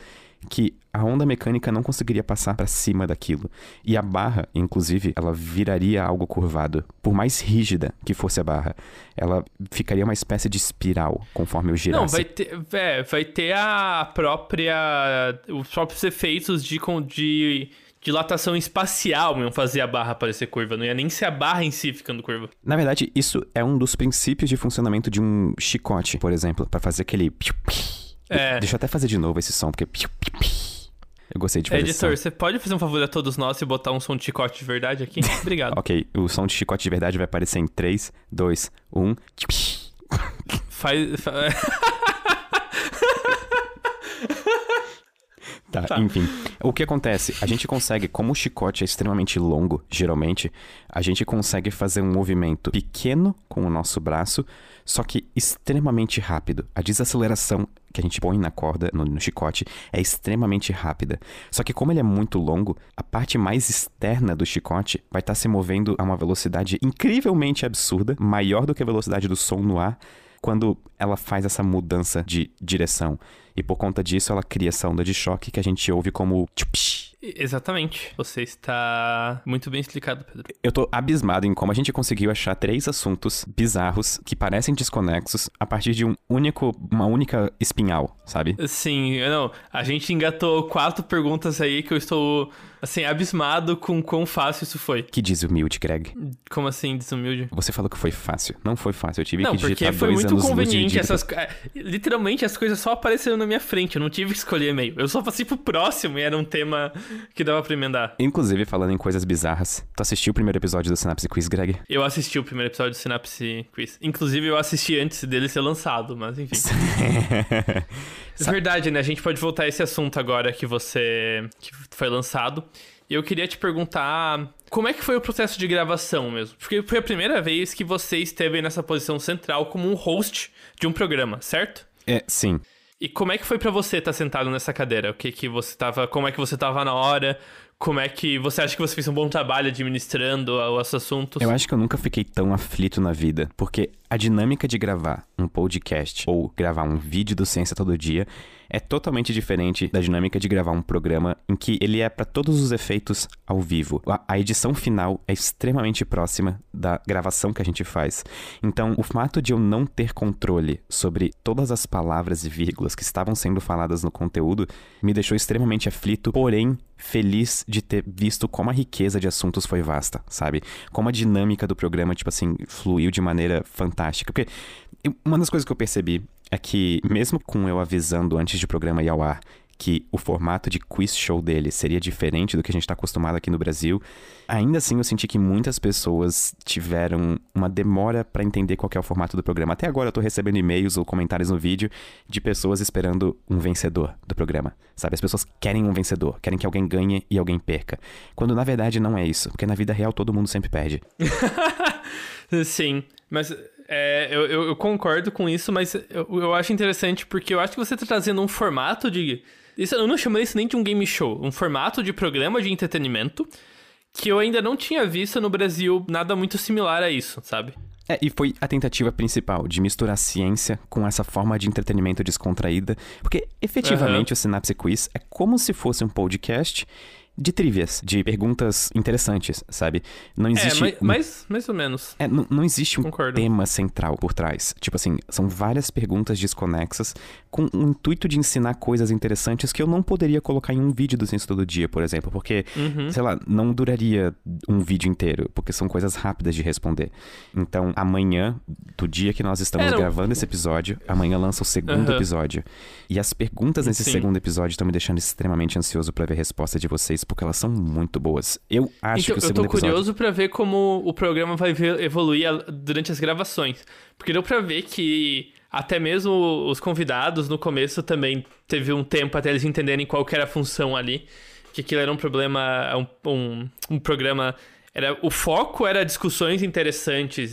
que a onda mecânica não conseguiria passar para cima daquilo. E a barra, inclusive, ela viraria algo curvado. Por mais rígida que fosse a barra, ela ficaria uma espécie de espiral conforme eu girasse. Não, vai ter, é, vai ter a própria. Os próprios efeitos de, de dilatação espacial iam fazer a barra parecer curva. Não ia nem ser a barra em si ficando curva. Na verdade, isso é um dos princípios de funcionamento de um chicote, por exemplo, para fazer aquele. É. Deixa eu até fazer de novo esse som, porque. Eu gostei de fazer Editor, você pode fazer um favor a todos nós e botar um som de chicote de verdade aqui? Obrigado. Ok, o som de chicote de verdade vai aparecer em um. 3, 2, 1. Faz. Tá, Tá. enfim. O que acontece? A gente consegue, como o chicote é extremamente longo, geralmente, a gente consegue fazer um movimento pequeno com o nosso braço, só que extremamente rápido. A desaceleração que a gente põe na corda, no, no chicote, é extremamente rápida. Só que como ele é muito longo, a parte mais externa do chicote vai estar se movendo a uma velocidade incrivelmente absurda, maior do que a velocidade do som no ar, quando ela faz essa mudança de direção. E por conta disso, ela cria essa onda de choque que a gente ouve como. tchupsh. Exatamente. Você está muito bem explicado, Pedro. Eu tô abismado em como a gente conseguiu achar três assuntos bizarros que parecem desconexos a partir de um único, uma única espinhal, sabe? Sim, não. A gente engatou quatro perguntas aí que eu estou, assim, abismado com quão fácil isso foi. Que diz humilde, Greg. Como assim, desumilde? Você falou que foi fácil. Não foi fácil. Eu tive Não, que digitar dois anos luz de dívida. essas é, Literalmente as coisas só apareceram na minha frente. Eu não tive que escolher e-mail. Eu só passei pro próximo e era um tema que dava pra emendar. Inclusive, falando em coisas bizarras, tu assistiu o primeiro episódio do Synapse Quiz, Greg? Eu assisti o primeiro episódio do Synapse Quiz. Inclusive, eu assisti antes dele ser lançado, mas enfim. É verdade, né? A gente pode voltar a esse assunto agora que você. que foi lançado. E eu queria te perguntar como é que foi o processo de gravação mesmo? Porque foi a primeira vez que você esteve nessa posição central como um host de um programa, certo? é, sim. E como é que foi pra você estar sentado nessa cadeira? O que que você tava, como é que você tava na hora? Como é que você acha que você fez um bom trabalho administrando os assuntos? Eu acho que eu nunca fiquei tão aflito na vida, porque a dinâmica de gravar um podcast ou gravar um vídeo do Ciência Todo Dia é totalmente diferente da dinâmica de gravar um programa em que ele é para todos os efeitos ao vivo. A, edição final é extremamente próxima da gravação que a gente faz. Então, o fato de eu não ter controle sobre todas as palavras e vírgulas que estavam sendo faladas no conteúdo me deixou extremamente aflito, porém feliz de ter visto como a riqueza de assuntos foi vasta, sabe? Como a dinâmica do programa, tipo assim, fluiu de maneira fantástica. Porque uma das coisas que eu percebi é que, mesmo com eu avisando antes de programa ir ao ar que o formato de quiz show dele seria diferente do que a gente está acostumado aqui no Brasil, ainda assim eu senti que muitas pessoas tiveram uma demora para entender qual é o formato do programa. Até agora eu tô recebendo e-mails ou comentários no vídeo de pessoas esperando um vencedor do programa, sabe? As pessoas querem um vencedor, querem que alguém ganhe e alguém perca. Quando na verdade não é isso, porque na vida real todo mundo sempre perde. Sim, mas é, eu, eu, eu concordo com isso, mas eu, eu acho interessante porque eu acho que você tá trazendo um formato de. Isso, eu não chamaria isso nem de um game show, um formato de programa de entretenimento que eu ainda não tinha visto no Brasil nada muito similar a isso, sabe? É, e foi a tentativa principal de misturar ciência com essa forma de entretenimento descontraída, porque efetivamente o Synapse Quiz é como se fosse um podcast de trivias, de perguntas interessantes, sabe? Não existe. é, mas, mais, mais ou menos. É, não, não existe um Concordo. tema central por trás. Tipo assim, são várias perguntas desconexas com o intuito de ensinar coisas interessantes que eu não poderia colocar em um vídeo do Ciência Todo Dia, por exemplo. Porque, Uhum. sei lá, não duraria um vídeo inteiro, porque são coisas rápidas de responder. Então, amanhã, do dia que nós estamos É, gravando esse episódio, amanhã lança o segundo Aham. episódio. E as perguntas nesse Sim. segundo episódio estão me deixando extremamente ansioso pra ver a resposta de vocês, porque elas são muito boas. Eu acho Então, que o eu segundo tô episódio. curioso pra ver como o programa vai evoluir durante as gravações. Porque deu pra ver que até mesmo os convidados no começo também teve um tempo até eles entenderem qual era a função ali. Que aquilo era um problema, um, um, um programa. Era, o foco era discussões interessantes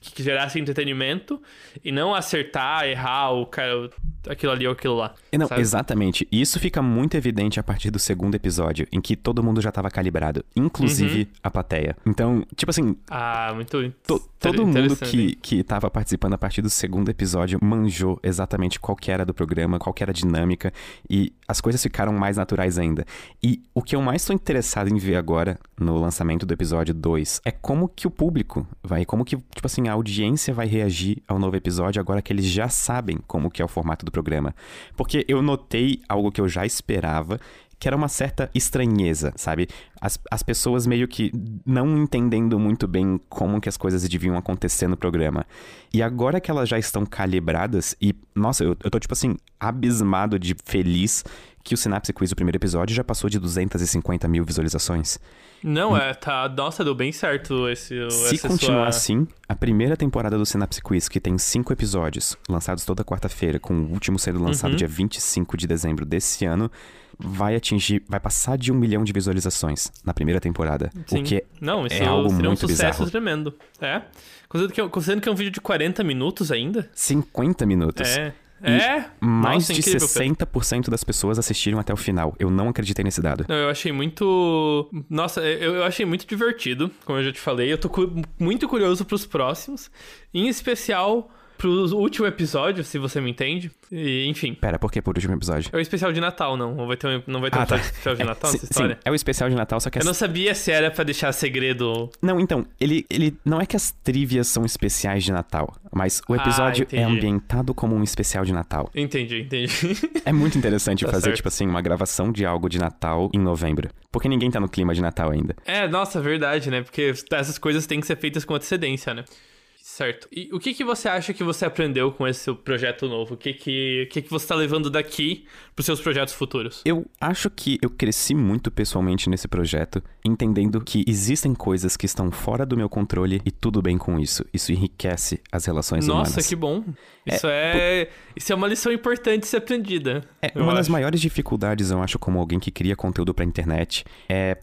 que gerassem entretenimento e não acertar, errar o cara, aquilo ali ou aquilo lá. Não, sabe? exatamente. E isso fica muito evidente a partir do segundo episódio, em que todo mundo já tava calibrado, inclusive Uhum. a plateia. Então, tipo assim, Ah, muito. to- todo mundo que, que tava participando a partir do segundo episódio manjou exatamente qual que era do programa, qual que era a dinâmica, e as coisas ficaram mais naturais ainda. E o que eu mais tô interessado em ver agora, no lançamento do episódio 2, é como que o público vai, como que, tipo assim, a audiência vai reagir ao novo episódio agora que eles já sabem como que é o formato do programa. Porque eu notei algo que eu já esperava, que era uma certa estranheza, sabe? As, as pessoas meio que não entendendo muito bem como que as coisas deviam acontecer no programa. E agora que elas já estão calibradas, e, nossa, eu, eu tô, tipo assim, abismado de feliz que o Synapse Quiz, o primeiro episódio, já passou de 250 mil visualizações. Não, é, tá. Nossa, deu bem certo esse. Se continuar sua... assim, a primeira temporada do Synapse Quiz, que tem cinco episódios, lançados toda quarta-feira, com o último sendo lançado Uhum. dia 25 de dezembro desse ano, vai atingir, vai passar de um milhão de visualizações na primeira temporada. Sim. O que Não, isso é algo seria um muito sucesso bizarro. tremendo. É. Considerando que, é- considerando que é um vídeo de 40 minutos ainda. 50 minutos. É. E É. Mais Nossa, de incrível, Pedro. 60% das pessoas assistiram até o final. Eu não acreditei nesse dado. Não, eu achei muito. Nossa, eu, eu achei muito divertido, como eu já te falei. Eu tô cu- muito curioso pros próximos. Em especial pro último episódio, se você me entende. E, enfim. Pera, por que por último episódio? É o especial de Natal, não. Não vai ter um, não vai ter Ah, um tá. especial de Natal sim, nessa história? sim, é o especial de Natal, só que Eu as... não sabia se era pra deixar segredo. Não, então, ele, ele não é que as trivias são especiais de Natal, mas o episódio é Ah, entendi. ambientado como um especial de Natal. Entendi, entendi. É muito interessante Tá fazer, certo. tipo assim, uma gravação de algo de Natal em novembro. Porque ninguém tá no clima de Natal ainda. é, nossa, verdade, né? Porque essas coisas têm que ser feitas com antecedência, né? Certo. E o que, que você acha que você aprendeu com esse seu projeto novo? O que, que, o que, que você tá levando daqui pros seus projetos futuros? Eu acho que eu cresci muito pessoalmente nesse projeto, entendendo que existem coisas que estão fora do meu controle e tudo bem com isso. Isso enriquece as relações Nossa, humanas. que bom. Isso é, isso é uma lição importante ser aprendida. É, uma das acho. maiores dificuldades, eu acho, como alguém que cria conteúdo pra internet, é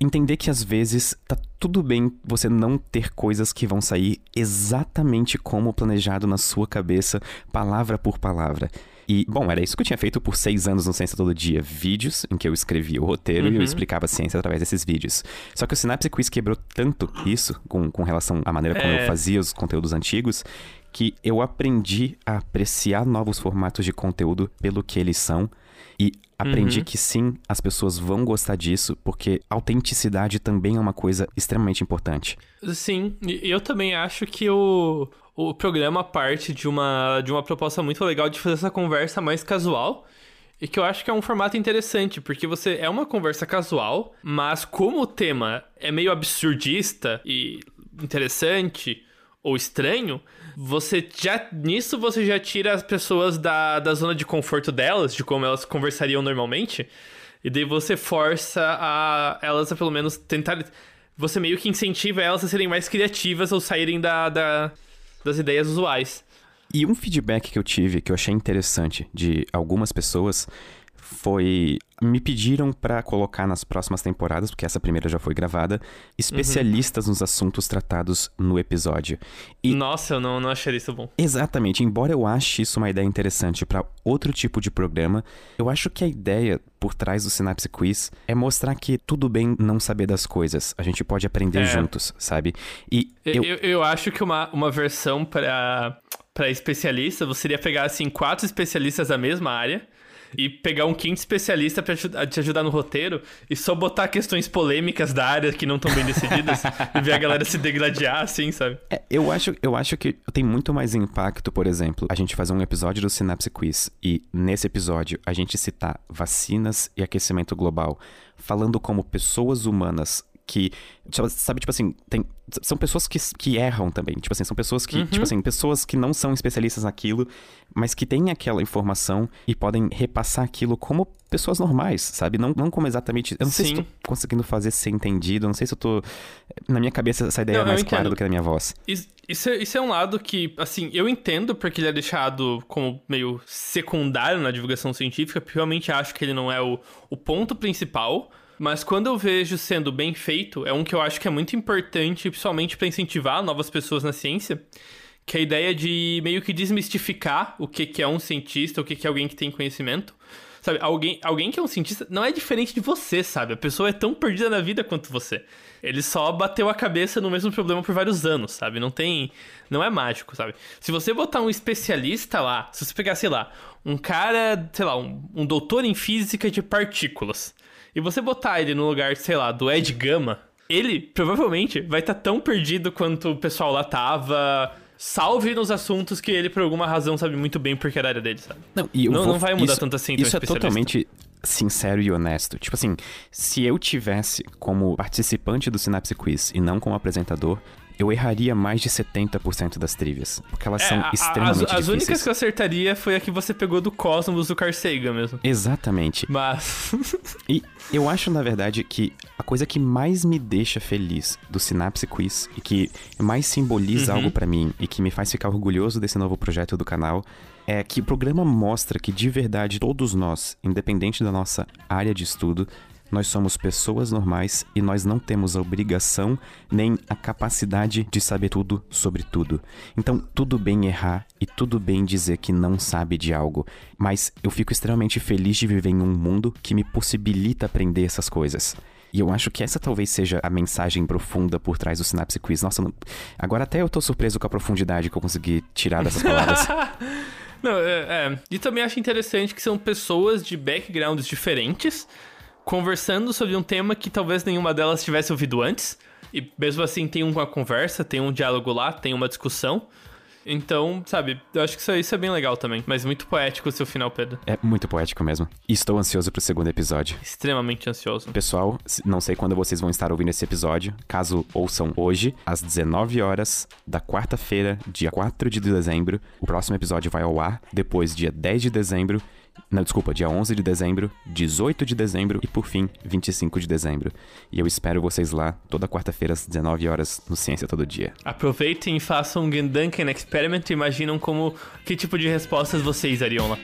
entender que às vezes tá tudo bem você não ter coisas que vão sair exatamente como planejado na sua cabeça, palavra por palavra. E, bom, era isso que eu tinha feito por seis anos no Ciência Todo Dia. Vídeos em que eu escrevia o roteiro e eu Uhum. explicava a ciência através desses vídeos. Só que o Synapse Quiz quebrou tanto isso, com, com relação à maneira como É. eu fazia os conteúdos antigos, que eu aprendi a apreciar novos formatos de conteúdo pelo que eles são. E aprendi Uhum. que sim, as pessoas vão gostar disso, porque autenticidade também é uma coisa extremamente importante. Sim, eu também acho que o, o programa parte de uma, de uma proposta muito legal de fazer essa conversa mais casual. E que eu acho que é um formato interessante, porque você é uma conversa casual, mas como o tema é meio absurdista e interessante ou estranho, você já nisso você já tira as pessoas da, da zona de conforto delas, de como elas conversariam normalmente, e daí você força a elas a pelo menos tentar você meio que incentiva elas a serem mais criativas ou saírem da, da- das ideias usuais. E um feedback que eu tive, que eu achei interessante de algumas pessoas, foi. Me pediram pra colocar nas próximas temporadas, porque essa primeira já foi gravada, especialistas nos assuntos tratados no episódio. E- Nossa, eu não, não acharia isso bom. Exatamente, embora eu ache isso uma ideia interessante pra outro tipo de programa, eu acho que a ideia por trás do Synapse Quiz é mostrar que tudo bem não saber das coisas, a gente pode aprender É. juntos, sabe? E Eu, eu, eu, acho que uma, uma versão pra, pra especialista, você iria pegar, assim, quatro especialistas da mesma área e pegar um quinto especialista aju- te ajudar no roteiro e só botar questões polêmicas da área que não estão bem decididas e ver a galera se degladiar, assim, sabe? É, eu acho, eu acho que tem muito mais impacto, por exemplo, a gente fazer um episódio do Synapse Quiz e nesse episódio a gente citar vacinas e aquecimento global, falando como pessoas humanas que, tipo, sabe, tipo assim, tem, são pessoas que, que erram também, tipo assim, são pessoas que, tipo assim, pessoas que não são especialistas naquilo, mas que têm aquela informação e podem repassar aquilo como pessoas normais, sabe? Não, não como exatamente, eu não sei se Sim. tô conseguindo fazer ser entendido, eu não sei se eu tô, na minha cabeça essa ideia Não, é mais clara do que na minha voz. Is- Isso é, isso é um lado que, assim, eu entendo porque ele é deixado como meio secundário na divulgação científica, porque realmente acho que ele não é o, o ponto principal. Mas quando eu vejo sendo bem feito, é um que eu acho que é muito importante, principalmente para incentivar novas pessoas na ciência, que é a ideia de meio que desmistificar o que, que é um cientista, o que, que é alguém que tem conhecimento. Sabe, alguém, alguém que é um cientista não é diferente de você, sabe? A pessoa é tão perdida na vida quanto você. Ele só bateu a cabeça no mesmo problema por vários anos, sabe? Não tem. Não é mágico, sabe? Se você botar um especialista lá, se você pegar, sei lá, um cara, sei lá, um, um doutor em física de partículas, e você botar ele no lugar, sei lá, do Ed Gama, ele provavelmente vai estar tão perdido quanto o pessoal lá tava. Salve nos assuntos que ele, por alguma razão, sabe muito bem porque era a área dele, sabe? Não, e Não- vou- não vai mudar isso- tanto assim, Isso é totalmente sincero e honesto. Tipo assim, se eu tivesse como participante do Synapse Quiz e não como apresentador, eu erraria mais de 70% das trivias. Porque elas É, são a- extremamente as, as únicas difíceis. que eu acertaria foi a que você pegou do Cosmos do Carl Sagan mesmo. Exatamente. Mas. E eu acho, na verdade, que a coisa que mais me deixa feliz do Synapse Quiz e que mais simboliza Uhum. algo pra mim e que me faz ficar orgulhoso desse novo projeto do canal é que o programa mostra que de verdade todos nós, independente da nossa área de estudo, nós somos pessoas normais e nós não temos a obrigação nem a capacidade de saber tudo sobre tudo. Então, tudo bem errar e tudo bem dizer que não sabe de algo, mas eu fico extremamente feliz de viver em um mundo que me possibilita aprender essas coisas. E eu acho que essa talvez seja a mensagem profunda por trás do Synapse Quiz. Nossa, não... agora até eu tô surpreso com a profundidade que eu consegui tirar dessas palavras. Não, é, é. E também acho interessante que são pessoas de backgrounds diferentes conversando sobre um tema que talvez nenhuma delas tivesse ouvido antes. E mesmo assim tem uma conversa, tem um diálogo lá, tem uma discussão. Então, sabe, eu acho que isso, isso é bem legal também. Mas muito poético o seu final, Pedro. é muito poético mesmo. E estou ansioso pro segundo episódio. Extremamente ansioso. Pessoal, não sei quando vocês vão estar ouvindo esse episódio. Caso ouçam hoje, às 19 horas da quarta-feira, dia 4 de dezembro, o próximo episódio vai ao ar. Depois, dia 10 de dezembro. Não, desculpa, dia 11 de dezembro, 18 de dezembro e, por fim, 25 de dezembro. E eu espero vocês lá toda quarta-feira às 19 horas no Ciência Todo Dia. Aproveitem e façam um Gendunken Experiment e imaginam como que tipo de respostas vocês dariam lá.